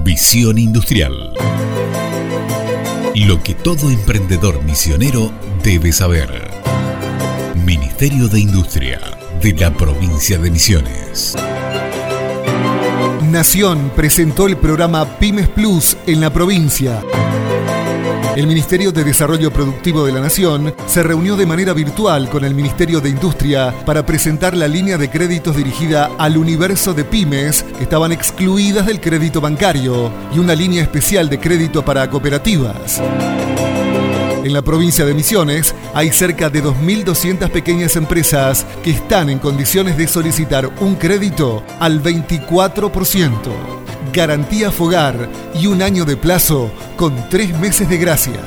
Visión Industrial. Lo que todo emprendedor misionero debe saber. Ministerio de Industria de la provincia de Misiones. Nación presentó el programa Pymes Plus en la provincia. El Ministerio de Desarrollo Productivo de la Nación se reunió de manera virtual con el Ministerio de Industria para presentar la línea de créditos dirigida al universo de pymes que estaban excluidas del crédito bancario y una línea especial de crédito para cooperativas. En la provincia de Misiones hay cerca de 2.200 pequeñas empresas que están en condiciones de solicitar un crédito al 24% garantía Fogar y un año de plazo con tres meses de gracia.